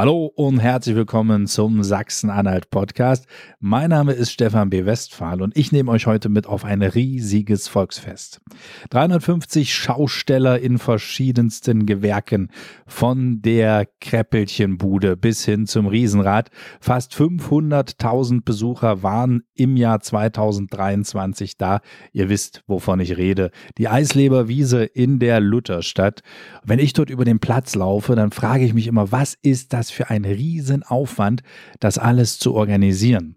Hallo und herzlich willkommen zum Sachsen-Anhalt Podcast. Mein Name ist Stefan B. Westphal und ich nehme euch heute mit auf ein riesiges Volksfest. 350 Schausteller in verschiedensten Gewerken, von der Kräppelchenbude bis hin zum Riesenrad. Fast 500.000 Besucher waren im Jahr 2023 da. Ihr wisst, wovon ich rede. Die Eisleberwiese in der Lutherstadt. Wenn ich dort über den Platz laufe, dann frage ich mich immer, was ist das das für ein Riesenaufwand, das alles zu organisieren.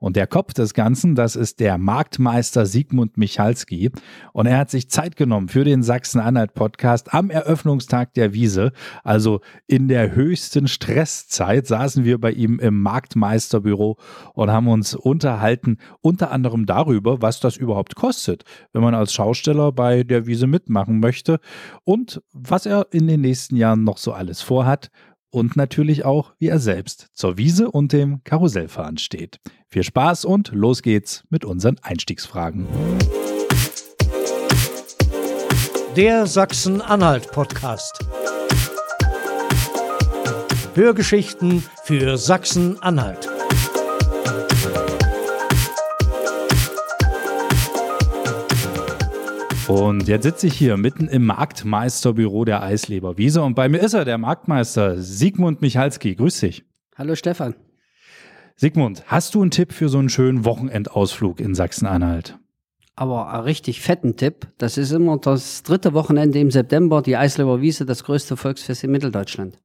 Und der Kopf des Ganzen, das ist der Marktmeister Sigmund Michalski. Und er hat sich Zeit genommen für den Sachsen-Anhalt-Podcast am Eröffnungstag der Wiese. Also in der höchsten Stresszeit saßen wir bei ihm im Marktmeisterbüro und haben uns unterhalten, unter anderem darüber, was das überhaupt kostet, wenn man als Schausteller bei der Wiese mitmachen möchte und was er in den nächsten Jahren noch so alles vorhat und natürlich auch, wie er selbst zur Wiese und dem Karussellfahren steht. Viel Spaß und los geht's mit unseren Einstiegsfragen. Der Sachsen-Anhalt-Podcast. Hörgeschichten für Sachsen-Anhalt. Und jetzt sitze ich hier mitten im Marktmeisterbüro der Eisleberwiese und bei mir ist er, der Marktmeister Sigmund Michalski. Grüß dich. Hallo Stefan. Sigmund, hast du einen Tipp für so einen schönen Wochenendausflug in Sachsen-Anhalt? Aber einen richtig fetten Tipp. Das ist immer das dritte Wochenende im September, die Eisleberwiese, das größte Volksfest in Mitteldeutschland.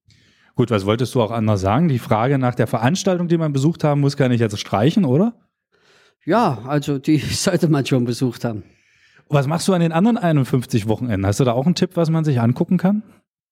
Gut, was wolltest du auch anders sagen? Die Frage nach der Veranstaltung, die man besucht haben muss, kann ich jetzt streichen, oder? Ja, also die sollte man schon besucht haben. Was machst du an den anderen 51 Wochenenden? Hast du da auch einen Tipp, was man sich angucken kann?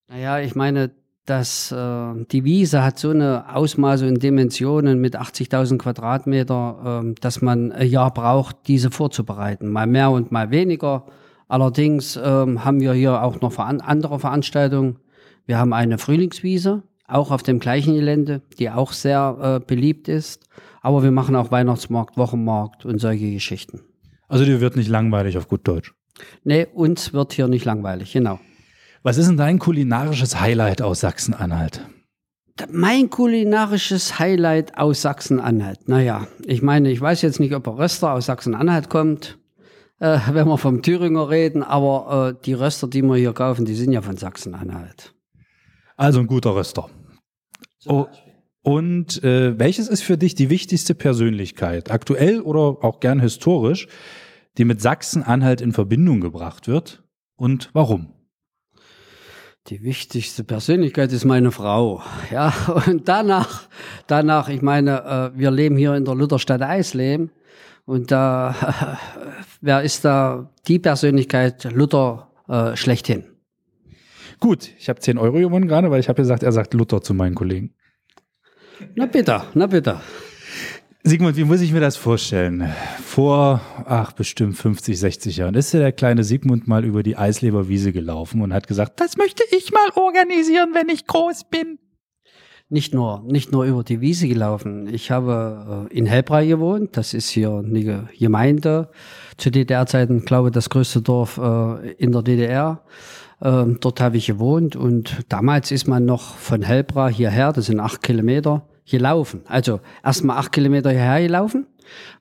Naja, ich meine, dass äh, die Wiese hat so eine Ausmaße und Dimensionen mit 80.000 Quadratmeter, äh, dass man ein Jahr braucht, diese vorzubereiten. Mal mehr und mal weniger. Allerdings äh, haben wir hier auch noch veran andere Veranstaltungen. Wir haben eine Frühlingswiese, auch auf dem gleichen Gelände, die auch sehr äh, beliebt ist. Aber wir machen auch Weihnachtsmarkt, Wochenmarkt und solche Geschichten. Also dir wird nicht langweilig auf gut Deutsch. Nee, uns wird hier nicht langweilig, genau. Was ist denn dein kulinarisches Highlight aus Sachsen-Anhalt? Mein kulinarisches Highlight aus Sachsen-Anhalt. Naja, ich meine, ich weiß jetzt nicht, ob ein Röster aus Sachsen-Anhalt kommt, äh, wenn wir vom Thüringer reden, aber äh, die Röster, die wir hier kaufen, die sind ja von Sachsen-Anhalt. Also ein guter Röster. Oh, und äh, welches ist für dich die wichtigste Persönlichkeit, aktuell oder auch gern historisch, die mit Sachsen-Anhalt in Verbindung gebracht wird und warum? Die wichtigste Persönlichkeit ist meine Frau. Ja, und danach, danach, ich meine, äh, wir leben hier in der Lutherstadt Eisleben. Und da, wer ist da die Persönlichkeit Luther äh, schlechthin? Gut, ich habe 10 Euro gewonnen gerade, weil ich habe gesagt, er sagt Luther zu meinen Kollegen. Na bitte, na bitte. Sigmund, wie muss ich mir das vorstellen? Vor, ach, bestimmt 50, 60 Jahren ist ja der kleine Sigmund mal über die Eisleberwiese gelaufen und hat gesagt, das möchte ich mal organisieren, wenn ich groß bin. Nicht nur, nicht nur über die Wiese gelaufen. Ich habe äh, in Helbrei gewohnt. Das ist hier eine Gemeinde. Zu DDR-Zeiten, glaube ich, das größte Dorf äh, in der DDR. Ähm, dort habe ich gewohnt und damals ist man noch von Helbra hierher, das sind acht Kilometer, gelaufen. Also erstmal acht Kilometer hierher gelaufen,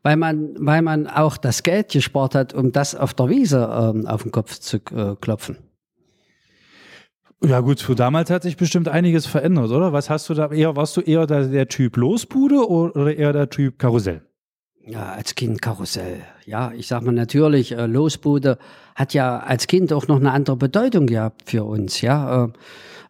weil man, weil man auch das Geld gespart hat, um das auf der Wiese ähm, auf den Kopf zu äh, klopfen. Ja gut, für damals hat sich bestimmt einiges verändert, oder? Was hast du da eher, warst du eher der, der Typ Losbude oder eher der Typ Karussell? Ja, als Kind Karussell. Ja, ich sag mal natürlich, äh, Losbude hat ja als Kind auch noch eine andere Bedeutung gehabt für uns. Ja, äh,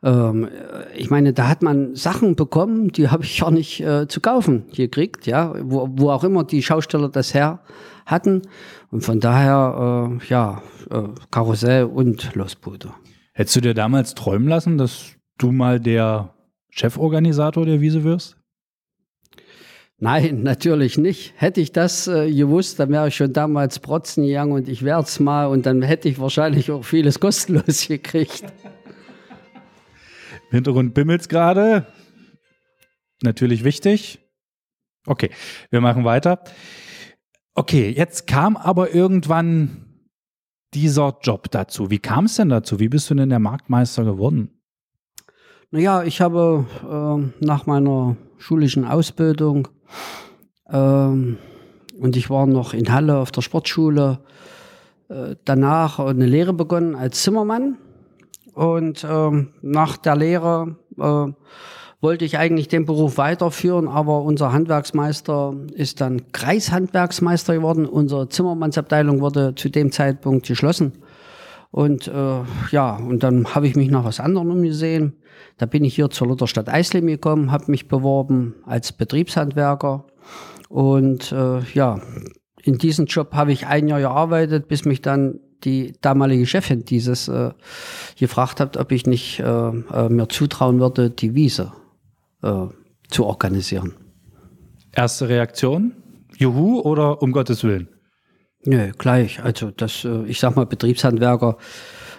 ähm, ich meine, da hat man Sachen bekommen, die habe ich gar nicht äh, zu kaufen gekriegt, ja, wo, wo auch immer die Schausteller das her hatten. Und von daher, äh, ja, äh, Karussell und Losbude. Hättest du dir damals träumen lassen, dass du mal der Cheforganisator der Wiese wirst? Nein, natürlich nicht. Hätte ich das äh, gewusst, dann wäre ich schon damals protzen gegangen und ich werde es mal und dann hätte ich wahrscheinlich auch vieles kostenlos gekriegt. Im Hintergrund bimmelt's gerade. Natürlich wichtig. Okay, wir machen weiter. Okay, jetzt kam aber irgendwann dieser Job dazu. Wie kam es denn dazu? Wie bist du denn der Marktmeister geworden? Naja, ich habe äh, nach meiner schulischen Ausbildung ähm, und ich war noch in Halle auf der Sportschule, äh, danach eine Lehre begonnen als Zimmermann. Und ähm, nach der Lehre äh, wollte ich eigentlich den Beruf weiterführen, aber unser Handwerksmeister ist dann Kreishandwerksmeister geworden. Unsere Zimmermannsabteilung wurde zu dem Zeitpunkt geschlossen. Und äh, ja, und dann habe ich mich nach was anderem umgesehen. Da bin ich hier zur Lutherstadt Eisleben gekommen, habe mich beworben als Betriebshandwerker. Und äh, ja, in diesem Job habe ich ein Jahr gearbeitet, bis mich dann die damalige Chefin dieses äh, gefragt hat, ob ich nicht äh, äh, mir zutrauen würde, die Wiese äh, zu organisieren. Erste Reaktion? Juhu oder um Gottes Willen? Nö, gleich. Also das, äh, ich sag mal, Betriebshandwerker,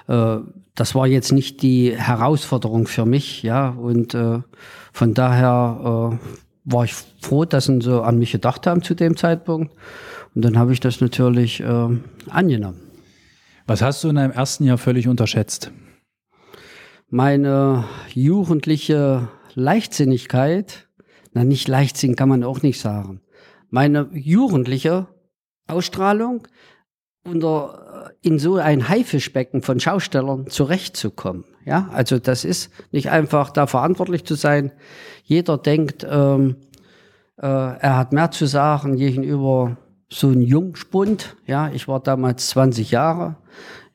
äh, das war jetzt nicht die Herausforderung für mich, ja. Und äh, von daher war ich froh, dass sie so an mich gedacht haben zu dem Zeitpunkt. Und dann habe ich das natürlich angenommen. Was hast du in deinem ersten Jahr völlig unterschätzt? Meine jugendliche Leichtsinnigkeit, na nicht Leichtsinn kann man auch nicht sagen. Meine jugendliche Ausstrahlung, unter, in so ein Haifischbecken von Schaustellern zurechtzukommen. Ja, also das ist nicht einfach da verantwortlich zu sein. Jeder denkt, ähm, äh, er hat mehr zu sagen gegenüber so ein Jungspund. Ja, ich war damals 20 Jahre.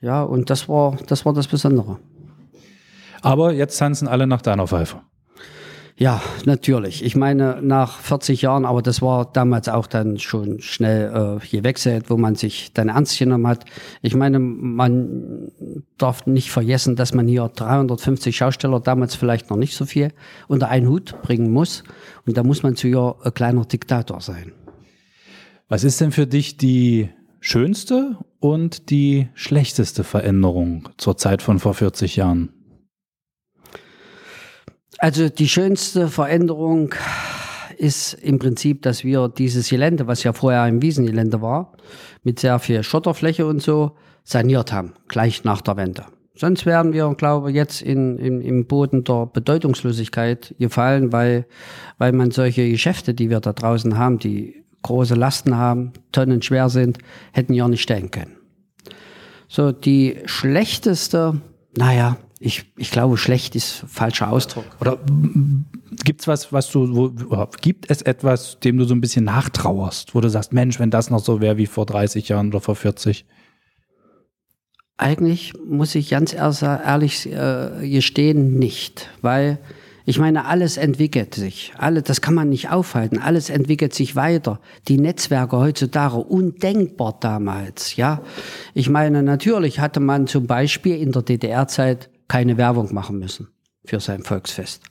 Ja, und das war, das war das Besondere. Aber jetzt tanzen alle nach deiner Pfeife. Ja, natürlich. Ich meine, nach 40 Jahren, aber das war damals auch dann schon schnell äh, gewechselt, wo man sich dann ernst genommen hat. Ich meine, man darf nicht vergessen, dass man hier 350 Schausteller, damals vielleicht noch nicht so viel, unter einen Hut bringen muss. Und da muss man zu ihr ein kleiner Diktator sein. Was ist denn für dich die schönste und die schlechteste Veränderung zur Zeit von vor 40 Jahren? Also die schönste Veränderung ist im Prinzip, dass wir dieses Gelände, was ja vorher ein Wiesengelände war, mit sehr viel Schotterfläche und so, saniert haben, gleich nach der Wende. Sonst wären wir, glaube ich, jetzt in, in, im Boden der Bedeutungslosigkeit gefallen, weil, weil man solche Geschäfte, die wir da draußen haben, die große Lasten haben, Tonnen schwer sind, hätten ja nicht stellen können. So, die schlechteste, naja, ich, ich glaube, schlecht ist falscher Ausdruck. Oder gibt's was, was du, wo, gibt es etwas, dem du so ein bisschen nachtrauerst, wo du sagst, Mensch, wenn das noch so wäre wie vor 30 Jahren oder vor 40? Eigentlich muss ich ganz ehrlich äh, gestehen, nicht, weil ich meine, alles entwickelt sich. Alle, das kann man nicht aufhalten. Alles entwickelt sich weiter. Die Netzwerke heutzutage, undenkbar damals, ja. Ich meine, natürlich hatte man zum Beispiel in der DDR-Zeit keine Werbung machen müssen für sein Volksfest.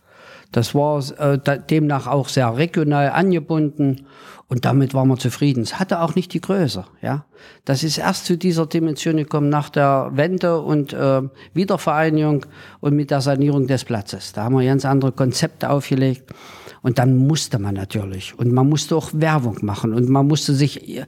Das war äh, demnach auch sehr regional angebunden und damit waren wir zufrieden. Es hatte auch nicht die Größe. Ja, das ist erst zu dieser Dimension gekommen nach der Wende und äh, Wiedervereinigung und mit der Sanierung des Platzes. Da haben wir ganz andere Konzepte aufgelegt und dann musste man natürlich und man musste auch Werbung machen und man musste sich äh,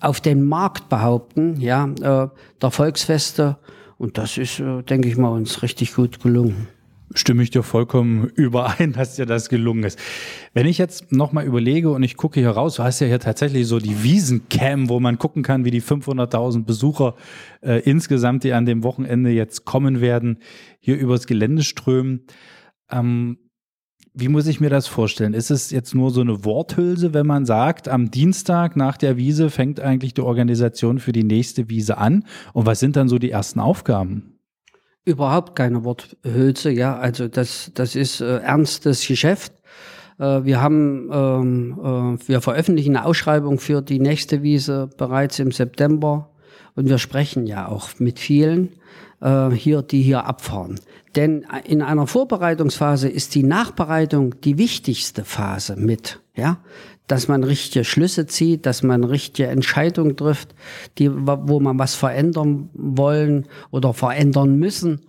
auf den Markt behaupten. Ja, äh, der Volksfeste und das ist, äh, denke ich mal, uns richtig gut gelungen. Stimme ich dir vollkommen überein, dass dir das gelungen ist. Wenn ich jetzt nochmal überlege und ich gucke hier raus, du hast ja hier tatsächlich so die Wiesencam, wo man gucken kann, wie die 500.000 Besucher äh, insgesamt, die an dem Wochenende jetzt kommen werden, hier übers Gelände strömen. Ähm, wie muss ich mir das vorstellen? Ist es jetzt nur so eine Worthülse, wenn man sagt, am Dienstag nach der Wiese fängt eigentlich die Organisation für die nächste Wiese an? Und was sind dann so die ersten Aufgaben? Überhaupt keine Worthülse, ja. Also das, das ist äh, ernstes Geschäft. Äh, wir haben, ähm, äh, wir veröffentlichen eine Ausschreibung für die nächste Wiese bereits im September und wir sprechen ja auch mit vielen äh, hier, die hier abfahren. Denn in einer Vorbereitungsphase ist die Nachbereitung die wichtigste Phase mit, ja, dass man richtige Schlüsse zieht, dass man richtige Entscheidungen trifft, die, wo man was verändern wollen oder verändern müssen.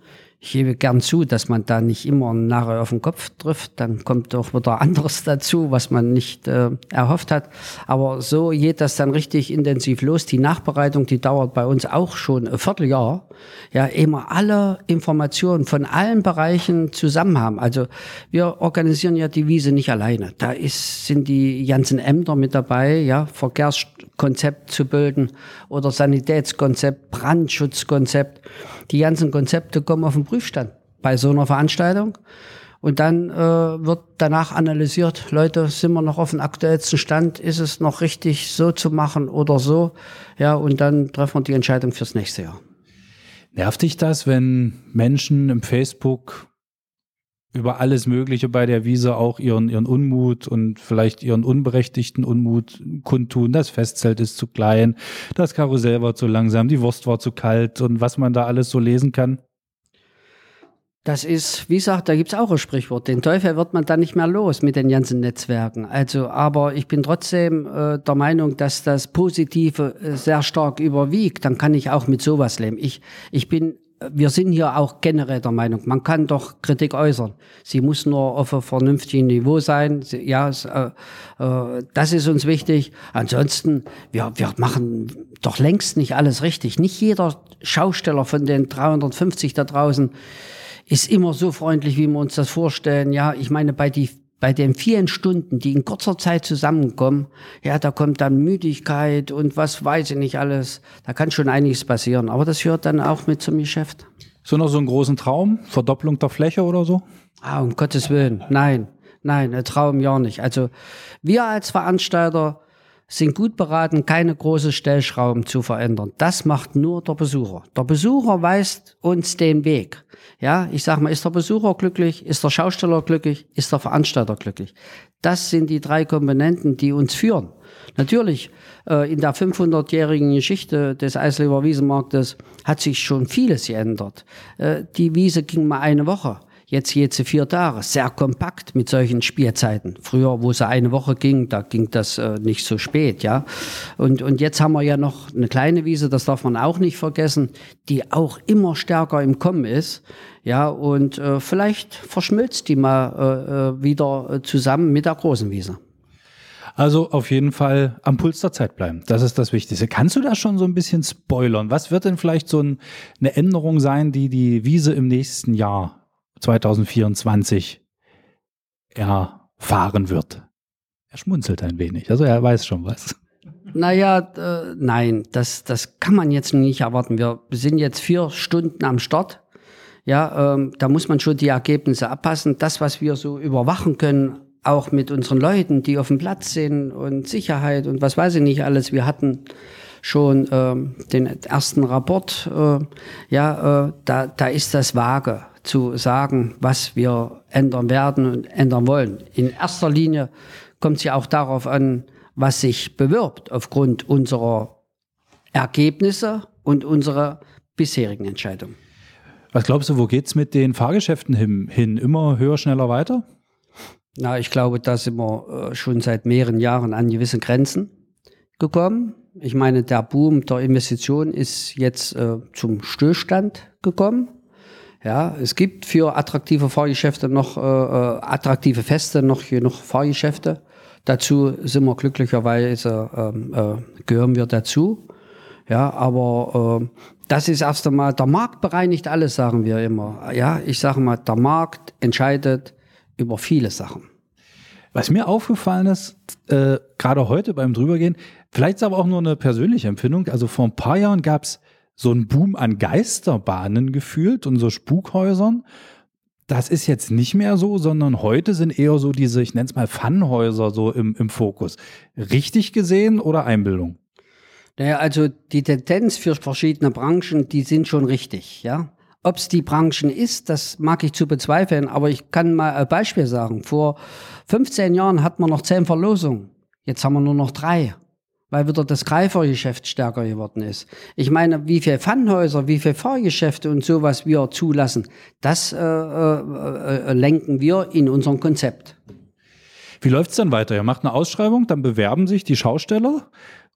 Ich gebe gern zu, dass man da nicht immer nachher auf den Kopf trifft. Dann kommt doch wieder anderes dazu, was man nicht äh, erhofft hat. Aber so geht das dann richtig intensiv los. Die Nachbereitung, die dauert bei uns auch schon ein Vierteljahr. Ja, immer alle Informationen von allen Bereichen zusammen haben. Also wir organisieren ja die Wiese nicht alleine. Da ist, sind die ganzen Ämter mit dabei, ja, Verkehrskonzept zu bilden oder Sanitätskonzept, Brandschutzkonzept. Die ganzen Konzepte kommen auf den Prüfstand bei so einer Veranstaltung. Und dann äh, wird danach analysiert, Leute, sind wir noch auf dem aktuellsten Stand? Ist es noch richtig, so zu machen oder so? Ja, und dann treffen wir die Entscheidung fürs nächste Jahr. Nervt dich das, wenn Menschen im Facebook über alles Mögliche bei der Wiese auch ihren, ihren Unmut und vielleicht ihren unberechtigten Unmut kundtun. Das Festzelt ist zu klein, das Karussell war zu langsam, die Wurst war zu kalt und was man da alles so lesen kann. Das ist, wie gesagt, da gibt's auch ein Sprichwort. Den Teufel wird man dann nicht mehr los mit den ganzen Netzwerken. Also, aber ich bin trotzdem äh, der Meinung, dass das Positive äh, sehr stark überwiegt. Dann kann ich auch mit sowas leben. Ich, ich bin wir sind hier auch generell der Meinung, man kann doch Kritik äußern. Sie muss nur auf einem vernünftigen Niveau sein. Ja, äh, äh, das ist uns wichtig. Ansonsten, wir, wir machen doch längst nicht alles richtig. Nicht jeder Schausteller von den 350 da draußen ist immer so freundlich, wie wir uns das vorstellen. Ja, ich meine, bei die bei den vielen Stunden, die in kurzer Zeit zusammenkommen, ja, da kommt dann Müdigkeit und was weiß ich nicht alles. Da kann schon einiges passieren. Aber das hört dann auch mit zum Geschäft. So noch so einen großen Traum? Verdopplung der Fläche oder so? Ah, um Gottes Willen. Nein, nein, ein Traum ja nicht. Also wir als Veranstalter sind gut beraten, keine großen Stellschrauben zu verändern. Das macht nur der Besucher. Der Besucher weist uns den Weg. Ja, ich sag mal, ist der Besucher glücklich, ist der Schausteller glücklich, ist der Veranstalter glücklich. Das sind die drei Komponenten, die uns führen. Natürlich, äh, in der 500-jährigen Geschichte des Eisleber Wiesenmarktes hat sich schon vieles geändert. Äh, die Wiese ging mal eine Woche. Jetzt jetzt vier Tage, sehr kompakt mit solchen Spielzeiten. Früher, wo es eine Woche ging, da ging das äh, nicht so spät, ja. Und, und jetzt haben wir ja noch eine kleine Wiese, das darf man auch nicht vergessen, die auch immer stärker im Kommen ist. Ja, und äh, vielleicht verschmilzt die mal äh, äh wieder zusammen mit der großen Wiese. Also auf jeden Fall am Puls der Zeit bleiben. Das ist das Wichtigste. Kannst du da schon so ein bisschen spoilern? Was wird denn vielleicht so ein, eine Änderung sein, die die Wiese im nächsten Jahr 2024 erfahren wird. Er schmunzelt ein wenig, also er weiß schon was. Naja, äh, nein, das, das kann man jetzt nicht erwarten. Wir sind jetzt vier Stunden am Start. Ja, ähm, da muss man schon die Ergebnisse abpassen. Das, was wir so überwachen können, auch mit unseren Leuten, die auf dem Platz sind und Sicherheit und was weiß ich nicht alles. Wir hatten schon ähm, den ersten Rapport. Äh, ja, äh, da, da ist das vage zu sagen, was wir ändern werden und ändern wollen. In erster Linie kommt es ja auch darauf an, was sich bewirbt aufgrund unserer Ergebnisse und unserer bisherigen Entscheidungen. Was glaubst du, wo geht es mit den Fahrgeschäften hin? hin? Immer höher, schneller, weiter? Na, ich glaube, da sind wir äh, schon seit mehreren Jahren an gewissen Grenzen gekommen. Ich meine, der Boom der Investition ist jetzt äh, zum Stillstand gekommen. Ja, es gibt für attraktive Fahrgeschäfte noch, äh, äh, attraktive Feste noch genug Fahrgeschäfte. Dazu sind wir glücklicherweise, ähm, äh, gehören wir dazu. Ja, aber äh, das ist erst einmal, der Markt bereinigt alles, sagen wir immer. Ja, ich sage mal, der Markt entscheidet über viele Sachen. Was mir aufgefallen ist, äh, gerade heute beim Drübergehen, vielleicht ist aber auch nur eine persönliche Empfindung. Also vor ein paar Jahren gab es so ein Boom an Geisterbahnen gefühlt und so Spukhäusern. Das ist jetzt nicht mehr so, sondern heute sind eher so diese, ich nenne es mal Funhäuser so im, im Fokus. Richtig gesehen oder Einbildung? Naja, also die Tendenz für verschiedene Branchen, die sind schon richtig, ja. Ob es die Branchen ist, das mag ich zu bezweifeln, aber ich kann mal ein Beispiel sagen. Vor 15 Jahren hatten wir noch zehn Verlosungen. Jetzt haben wir nur noch drei weil wieder das Greifergeschäft stärker geworden ist. Ich meine, wie viele Pfannhäuser, wie viele Fahrgeschäfte und sowas wir zulassen, das äh, äh, äh, lenken wir in unserem Konzept. Wie läuft es dann weiter? Ihr macht eine Ausschreibung, dann bewerben sich die Schausteller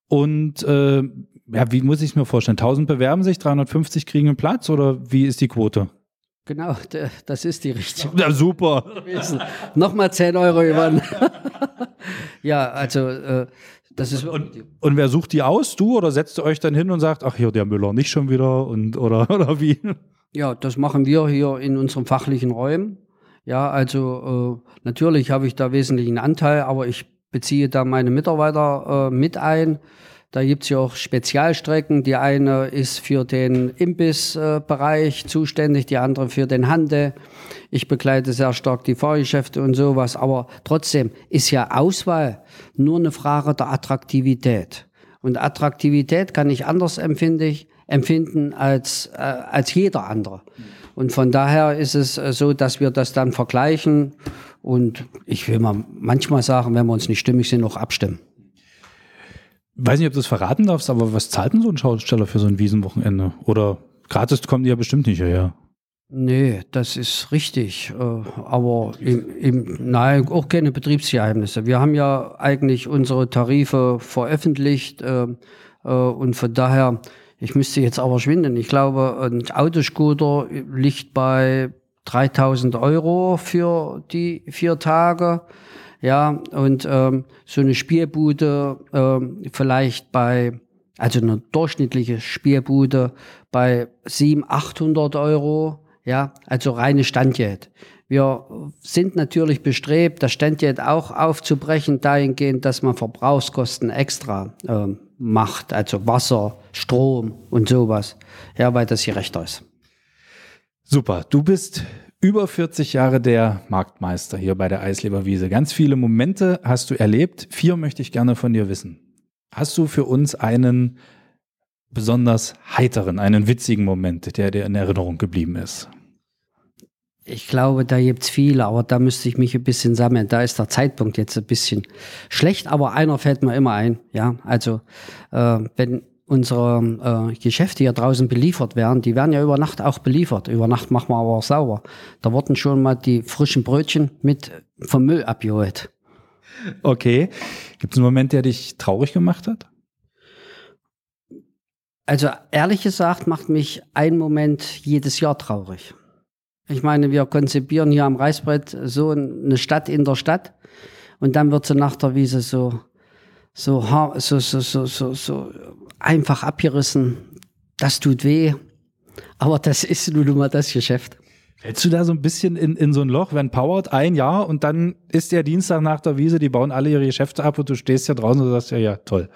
und äh, ja, wie muss ich es mir vorstellen? 1000 bewerben sich, 350 kriegen einen Platz oder wie ist die Quote? Genau, das ist die richtige. Ja, super. Nochmal 10 Euro über. ja, also äh, das ist wirklich. Und wer sucht die aus? Du oder setzt ihr euch dann hin und sagt, ach hier der Müller nicht schon wieder und oder oder wie? Ja, das machen wir hier in unseren fachlichen Räumen. Ja, also äh, natürlich habe ich da wesentlichen Anteil, aber ich beziehe da meine Mitarbeiter äh, mit ein. Da gibt's ja auch Spezialstrecken. Die eine ist für den Imbissbereich Bereich zuständig, die andere für den Handel. Ich begleite sehr stark die Fahrgeschäfte und sowas. Aber trotzdem ist ja Auswahl nur eine Frage der Attraktivität. Und Attraktivität kann ich anders empfinde empfinden als, äh, als jeder andere. Und von daher ist es äh, so, dass wir das dann vergleichen und ich will mal manchmal sagen, wenn wir uns nicht stimmig sind, auch abstimmen. Weiß nicht, ob du das verraten darfst, aber was zahlt denn so ein Schausteller für so ein Wiesenwochenende? Oder gratis kommen die ja bestimmt nicht hierher. Nee, das ist richtig. äh, Aber im, im, nein, auch keine Betriebsgeheimnisse. Wir haben ja eigentlich unsere Tarife veröffentlicht äh, äh, und von daher, ich müsste jetzt aber schwinden. Ich glaube, ein Autoscooter liegt bei 3000 Euro für die vier Tage. Ja, und ähm, so eine Spielbude ähm, vielleicht bei, also eine durchschnittliche Spielbude bei 700, 800 Euro. Ja, also reine Standgeld. Wir sind natürlich bestrebt, das Standgeld auch aufzubrechen, dahingehend, dass man Verbrauchskosten extra ähm, macht, also Wasser, Strom und sowas. Ja, weil das gerechter ist. Super. Du bist über 40 Jahre der Marktmeister hier bei der Eisleberwiese. Ganz viele Momente hast du erlebt. Vier möchte ich gerne von dir wissen. Hast du für uns einen besonders heiteren, einen witzigen Moment, der dir in Erinnerung geblieben ist? Ich glaube, da gibt's viele, aber da müsste ich mich ein bisschen sammeln. Da ist der Zeitpunkt jetzt ein bisschen schlecht, aber einer fällt mir immer ein. Ja, also äh, wenn unsere äh, Geschäfte hier draußen beliefert werden, die werden ja über Nacht auch beliefert. Über Nacht machen wir aber auch sauber. Da wurden schon mal die frischen Brötchen mit vom Müll abgeholt. Okay. Gibt es einen Moment, der dich traurig gemacht hat? Also ehrlich gesagt macht mich ein Moment jedes Jahr traurig. Ich meine, wir konzipieren hier am Reißbrett so eine Stadt in der Stadt und dann wird sie nach der Wiese so, so, so, so, so, so, so einfach abgerissen. Das tut weh. Aber das ist nun mal das Geschäft. Fällst du da so ein bisschen in, in so ein Loch, wenn powert ein Jahr und dann ist der Dienstag nach der Wiese, die bauen alle ihre Geschäfte ab und du stehst ja draußen und sagst, ja, ja, toll.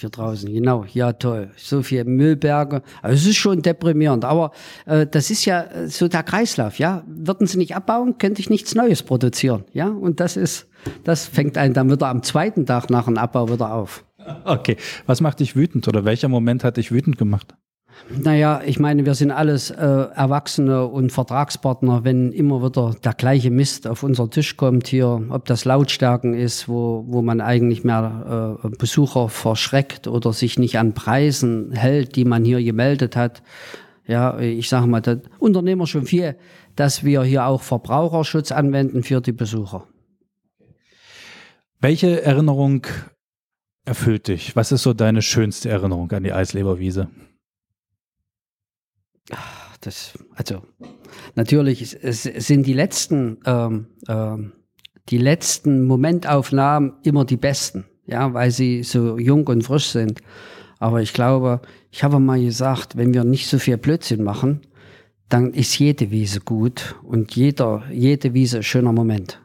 Hier draußen, genau. Ja, toll. So viel Müllberge. Also es ist schon deprimierend. Aber äh, das ist ja äh, so der Kreislauf, ja. Würden sie nicht abbauen, könnte ich nichts Neues produzieren. Ja, und das ist, das fängt einen dann wieder am zweiten Tag nach dem Abbau wieder auf. Okay. Was macht dich wütend oder welcher Moment hat dich wütend gemacht? Naja, ich meine, wir sind alles äh, Erwachsene und Vertragspartner, wenn immer wieder der gleiche Mist auf unser Tisch kommt hier, ob das Lautstärken ist, wo, wo man eigentlich mehr äh, Besucher verschreckt oder sich nicht an Preisen hält, die man hier gemeldet hat. Ja, ich sage mal, da unternehmen wir schon viel, dass wir hier auch Verbraucherschutz anwenden für die Besucher. Welche Erinnerung erfüllt dich? Was ist so deine schönste Erinnerung an die Eisleberwiese? Das, also natürlich sind die letzten, ähm, ähm, die letzten Momentaufnahmen immer die besten, ja, weil sie so jung und frisch sind. Aber ich glaube, ich habe mal gesagt, wenn wir nicht so viel Blödsinn machen, dann ist jede Wiese gut und jeder, jede Wiese ein schöner Moment.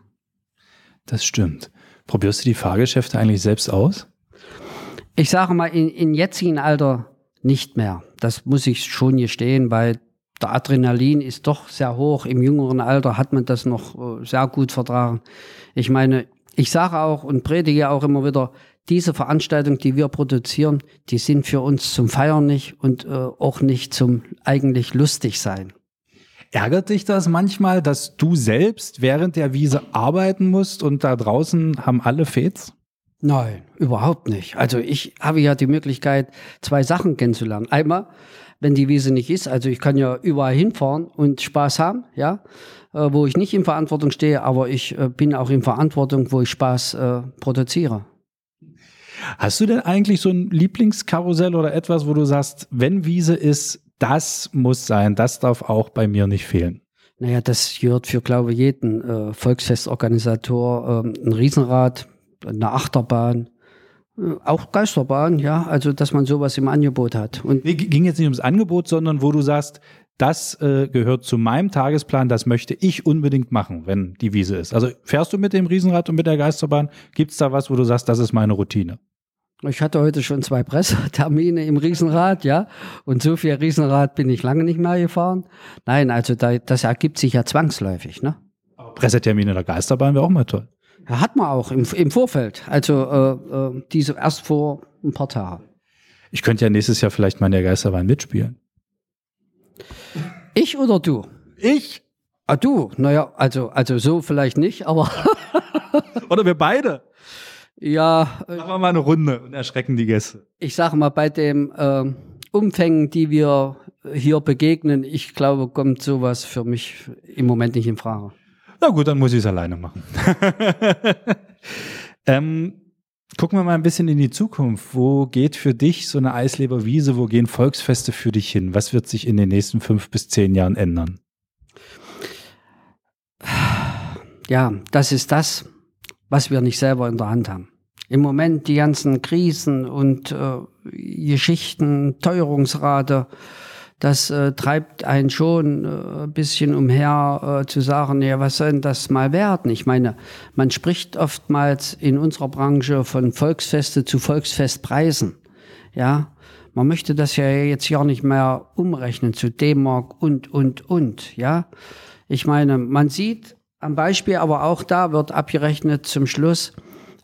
Das stimmt. Probierst du die Fahrgeschäfte eigentlich selbst aus? Ich sage mal, in, in jetzigen Alter nicht mehr. Das muss ich schon gestehen, weil der Adrenalin ist doch sehr hoch. Im jüngeren Alter hat man das noch äh, sehr gut vertragen. Ich meine, ich sage auch und predige auch immer wieder, diese Veranstaltungen, die wir produzieren, die sind für uns zum Feiern nicht und äh, auch nicht zum eigentlich lustig sein. Ärgert dich das manchmal, dass du selbst während der Wiese arbeiten musst und da draußen haben alle Fets? Nein, überhaupt nicht. Also ich habe ja die Möglichkeit, zwei Sachen kennenzulernen. Einmal, wenn die Wiese nicht ist, also ich kann ja überall hinfahren und Spaß haben, ja, äh, wo ich nicht in Verantwortung stehe, aber ich äh, bin auch in Verantwortung, wo ich Spaß äh, produziere. Hast du denn eigentlich so ein Lieblingskarussell oder etwas, wo du sagst, wenn Wiese ist, das muss sein, das darf auch bei mir nicht fehlen? Naja, das gehört für, glaube ich, jeden äh, Volksfestorganisator, äh, ein Riesenrad, eine Achterbahn, äh, auch Geisterbahn, ja, also dass man sowas im Angebot hat. Und nee, ging jetzt nicht ums Angebot, sondern wo du sagst, das äh, gehört zu meinem Tagesplan, das möchte ich unbedingt machen, wenn die Wiese ist. Also fährst du mit dem Riesenrad und mit der Geisterbahn? Gibt es da was, wo du sagst, das ist meine Routine? Ich hatte heute schon zwei Pressetermine im Riesenrad, ja. Und so viel Riesenrad bin ich lange nicht mehr gefahren. Nein, also da, das ergibt sich ja zwangsläufig, ne? Pressetermine der Geisterbahn wäre auch mal toll. Ja, hat man auch im, im Vorfeld. Also äh, äh, diese erst vor ein paar Tagen. Ich könnte ja nächstes Jahr vielleicht mal in der Geisterbahn mitspielen. Ich oder du? Ich? Ah, du? Naja, also, also so vielleicht nicht, aber. oder wir beide. Ja. Machen wir mal eine Runde und erschrecken die Gäste. Ich sage mal, bei dem äh, Umfängen, die wir hier begegnen, ich glaube, kommt sowas für mich im Moment nicht in Frage. Na gut, dann muss ich es alleine machen. ähm, gucken wir mal ein bisschen in die Zukunft. Wo geht für dich so eine Eisleberwiese, wo gehen Volksfeste für dich hin? Was wird sich in den nächsten fünf bis zehn Jahren ändern? Ja, das ist das, was wir nicht selber in der Hand haben. Im Moment die ganzen Krisen und äh, Geschichten, Teuerungsrate, das äh, treibt einen schon äh, ein bisschen umher äh, zu sagen, ja, was soll denn das mal werden? Ich meine, man spricht oftmals in unserer Branche von Volksfeste zu Volksfestpreisen. Ja, man möchte das ja jetzt ja nicht mehr umrechnen zu D-Mark und, und, und. Ja, ich meine, man sieht am Beispiel, aber auch da wird abgerechnet zum Schluss,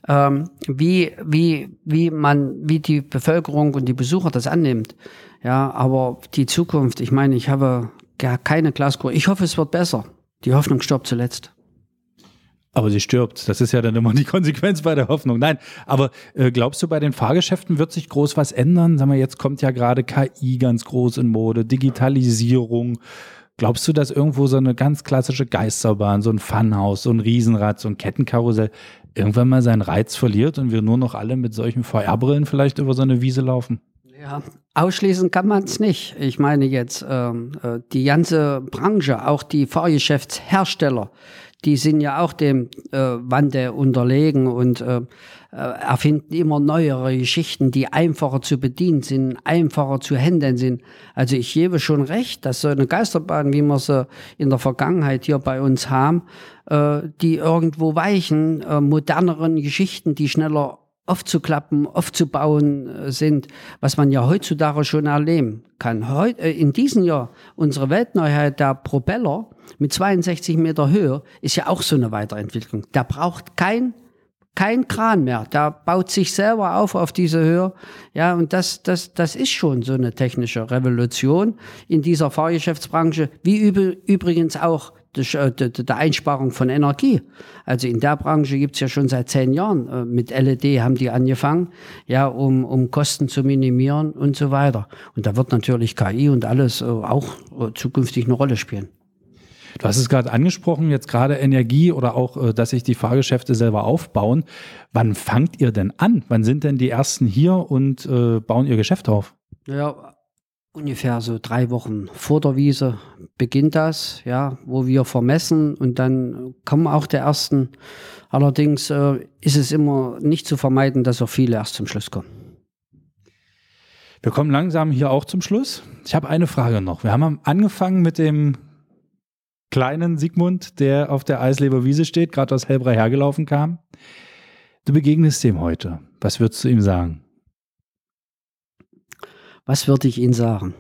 ähm, wie, wie, wie man, wie die Bevölkerung und die Besucher das annimmt. Ja, aber die Zukunft, ich meine, ich habe gar keine Glaskugel. Ich hoffe, es wird besser. Die Hoffnung stirbt zuletzt. Aber sie stirbt. Das ist ja dann immer die Konsequenz bei der Hoffnung. Nein, aber äh, glaubst du, bei den Fahrgeschäften wird sich groß was ändern? Sag mal, jetzt kommt ja gerade KI ganz groß in Mode, Digitalisierung. Glaubst du, dass irgendwo so eine ganz klassische Geisterbahn, so ein Funhaus, so ein Riesenrad, so ein Kettenkarussell irgendwann mal seinen Reiz verliert und wir nur noch alle mit solchen VR-Brillen vielleicht über so eine Wiese laufen? Ja, ausschließen kann man es nicht. Ich meine jetzt, ähm, äh, die ganze Branche, auch die Fahrgeschäftshersteller, die sind ja auch dem äh, Wandel unterlegen und äh, äh, erfinden immer neuere Geschichten, die einfacher zu bedienen sind, einfacher zu handeln sind. Also ich gebe schon recht, dass so eine Geisterbahn, wie wir sie in der Vergangenheit hier bei uns haben, äh, die irgendwo weichen, äh, moderneren Geschichten, die schneller aufzuklappen, aufzubauen äh, sind, was man ja heutzutage schon erleben kann. Heut, äh, in diesem Jahr unsere Weltneuheit, der Propeller mit 62 Meter Höhe, ist ja auch so eine Weiterentwicklung. Der braucht kein kein Kran mehr. Der baut sich selber auf auf diese Höhe. Ja, und das, das, das ist schon so eine technische Revolution in dieser Fahrgeschäftsbranche, wie übrigens auch der Einsparung von Energie. Also in der Branche gibt's ja schon seit zehn Jahren. Äh, mit LED haben die angefangen, ja, um, um Kosten zu minimieren und so weiter. Und da wird natürlich KI und alles äh, auch zukünftig eine Rolle spielen. Du hast es gerade angesprochen, jetzt gerade Energie oder auch, dass sich die Fahrgeschäfte selber aufbauen. Wann fangt ihr denn an? Wann sind denn die ersten hier und äh, bauen ihr Geschäft auf? Ja, ungefähr so drei Wochen vor der Wiese beginnt das, ja, wo wir vermessen und dann kommen auch der ersten. Allerdings äh, ist es immer nicht zu vermeiden, dass auch viele erst zum Schluss kommen. Wir kommen langsam hier auch zum Schluss. Ich habe eine Frage noch. Wir haben angefangen mit dem kleinen Sigmund, der auf der Eisleber Wiese steht, gerade aus Helbrei hergelaufen kam. Du begegnest dem heute. Was würdest du ihm sagen? Was würde ich Ihnen sagen?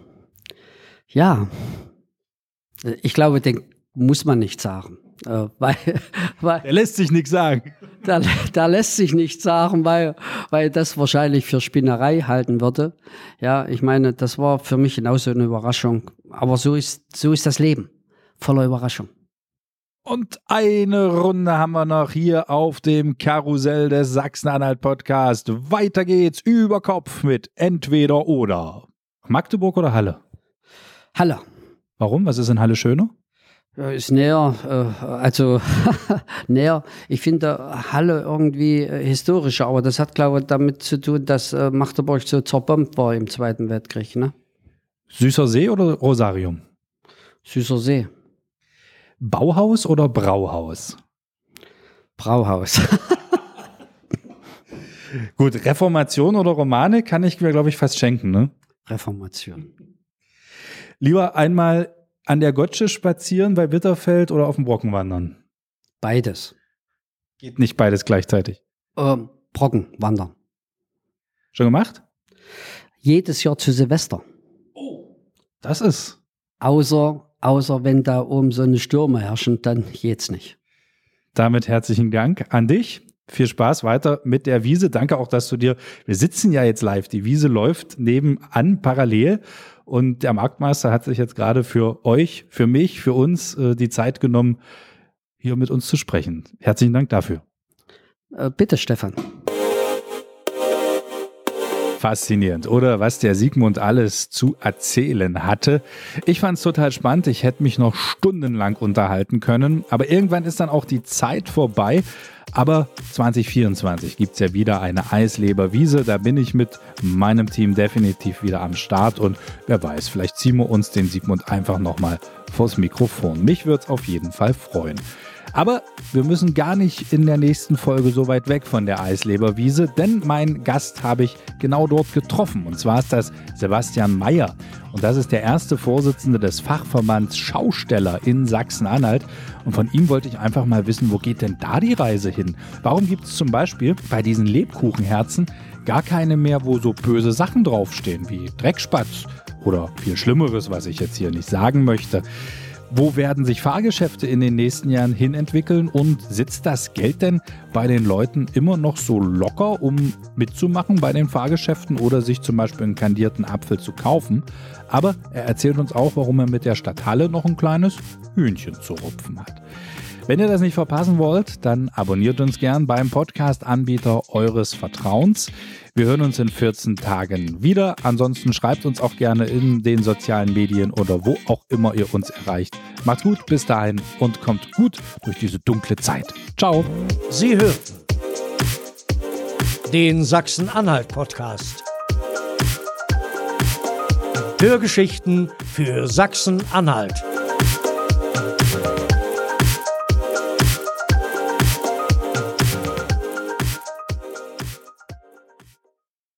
Ja, ich glaube, den muss man nicht sagen. Äh, weil, weil, er lässt sich nichts sagen. Da, da lässt sich nichts sagen, weil, weil das wahrscheinlich für Spinnerei halten würde. Ja, ich meine, das war für mich genauso eine Überraschung. Aber so ist, so ist das Leben. Voller Überraschung. Und eine Runde haben wir noch hier auf dem Karussell des Sachsen-Anhalt Podcast. Weiter geht's über Kopf mit entweder oder. Magdeburg oder Halle? Halle. Warum? Was ist in Halle schöner? Ist näher, äh, also näher. Ich finde Halle irgendwie äh, historischer, aber das hat, glaube ich, damit zu tun, dass äh, Magdeburg so zerbombt war im Zweiten Weltkrieg, ne? Süßer See oder Rosarium? Süßer See. Bauhaus oder Brauhaus? Brauhaus. Gut, Reformation oder Romane kann ich mir, glaube ich, fast schenken, ne? Reformation. Lieber einmal an der Gotsche spazieren bei Bitterfeld oder auf dem Brocken wandern? Beides. Geht nicht beides gleichzeitig. Ähm, Brocken wandern. Schon gemacht? Jedes Jahr zu Silvester. Das ist. Außer, außer wenn da oben so eine Stürme herrschen, dann geht's nicht. Damit herzlichen Dank an dich. Viel Spaß weiter mit der Wiese. Danke auch, dass du dir, wir sitzen ja jetzt live, die Wiese läuft nebenan parallel und der Marktmeister hat sich jetzt gerade für euch, für mich, für uns äh, die Zeit genommen, hier mit uns zu sprechen. Herzlichen Dank dafür. Äh, bitte, Stefan. Faszinierend, oder was der Sigmund alles zu erzählen hatte. Ich fand es total spannend. Ich hätte mich noch stundenlang unterhalten können. Aber irgendwann ist dann auch die Zeit vorbei. Aber 2024 gibt es ja wieder eine Eisleberwiese. Da bin ich mit meinem Team definitiv wieder am Start. Und wer weiß, vielleicht ziehen wir uns den Sigmund einfach nochmal vors Mikrofon. Mich würde es auf jeden Fall freuen. Aber wir müssen gar nicht in der nächsten Folge so weit weg von der Eisleberwiese, denn meinen Gast habe ich genau dort getroffen. Und zwar ist das Sebastian Mayer. Und das ist der erste Vorsitzende des Fachverbands Schausteller in Sachsen-Anhalt. Und von ihm wollte ich einfach mal wissen, wo geht denn da die Reise hin? Warum gibt es zum Beispiel bei diesen Lebkuchenherzen gar keine mehr, wo so böse Sachen draufstehen, wie Dreckspatz oder viel Schlimmeres, was ich jetzt hier nicht sagen möchte? Wo werden sich Fahrgeschäfte in den nächsten Jahren hin entwickeln und sitzt das Geld denn bei den Leuten immer noch so locker, um mitzumachen bei den Fahrgeschäften oder sich zum Beispiel einen kandierten Apfel zu kaufen? Aber er erzählt uns auch, warum er mit der Stadthalle noch ein kleines Hühnchen zu rupfen hat. Wenn ihr das nicht verpassen wollt, dann abonniert uns gern beim Podcast-Anbieter eures Vertrauens. Wir hören uns in 14 Tagen wieder. Ansonsten schreibt uns auch gerne in den sozialen Medien oder wo auch immer ihr uns erreicht. Macht's gut, bis dahin und kommt gut durch diese dunkle Zeit. Ciao. Sie hörten den Sachsen-Anhalt-Podcast. Hörgeschichten für Sachsen-Anhalt.